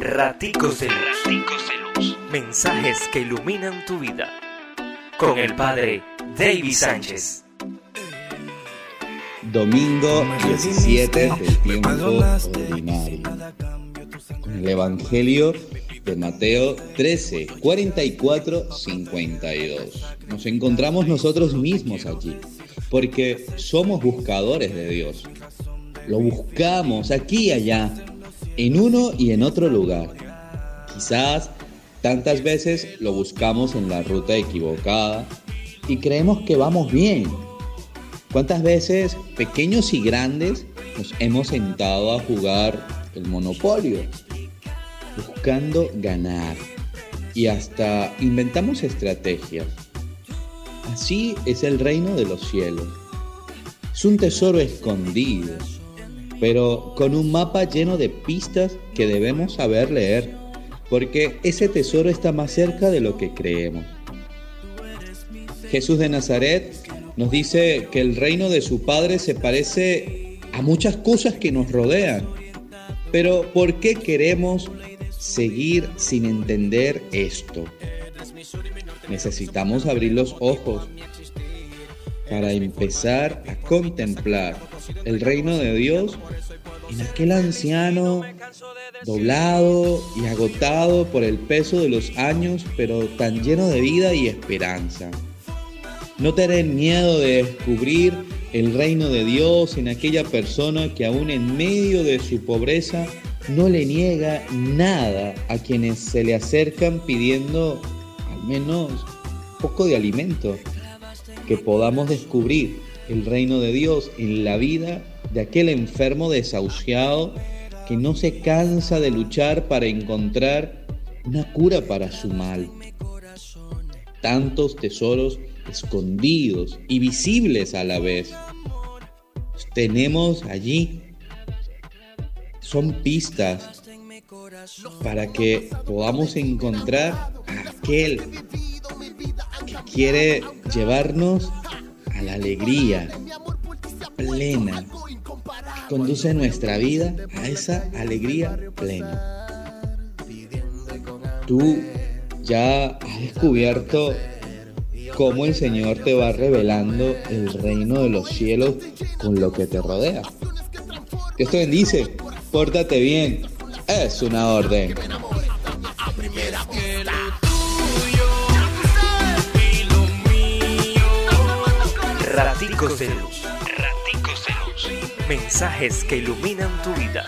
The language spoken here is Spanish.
Raticos de Luz. Mensajes que iluminan tu vida. Con el Padre David Sánchez. Domingo 17 del tiempo ordinario. Con el Evangelio de Mateo 13, 44, 52. Nos encontramos nosotros mismos aquí, porque somos buscadores de Dios. Lo buscamos aquí y allá, en uno y en otro lugar. Quizás tantas veces lo buscamos en la ruta equivocada y creemos que vamos bien. ¿Cuántas veces, pequeños y grandes, nos hemos sentado a jugar el monopolio? Buscando ganar. Y hasta inventamos estrategias. Así es el reino de los cielos. Es un tesoro escondido, pero con un mapa lleno de pistas que debemos saber leer, porque ese tesoro está más cerca de lo que creemos. Jesús de Nazaret nos dice que el reino de su Padre se parece a muchas cosas que nos rodean, pero ¿por qué queremos seguir sin entender esto? Necesitamos abrir los ojos para empezar a contemplar el reino de Dios en aquel anciano doblado y agotado por el peso de los años, pero tan lleno de vida y esperanza. No tener miedo de descubrir el reino de Dios en aquella persona que aún en medio de su pobreza no le niega nada a quienes se le acercan pidiendo al menos poco de alimento que podamos descubrir el reino de Dios en la vida de aquel enfermo desahuciado que no se cansa de luchar para encontrar una cura para su mal. Tantos tesoros escondidos y visibles a la vez. tenemos allí. Son pistas para que podamos encontrar a aquel que quiere llevarnos a la alegría plena, conduce nuestra vida a esa alegría plena. Tú ya has descubierto cómo el Señor te va revelando el reino de los cielos con lo que te rodea. Dios te bendice, pórtate bien, es una orden. Raticos de Luz. De Luz. Mensajes que iluminan tu vida.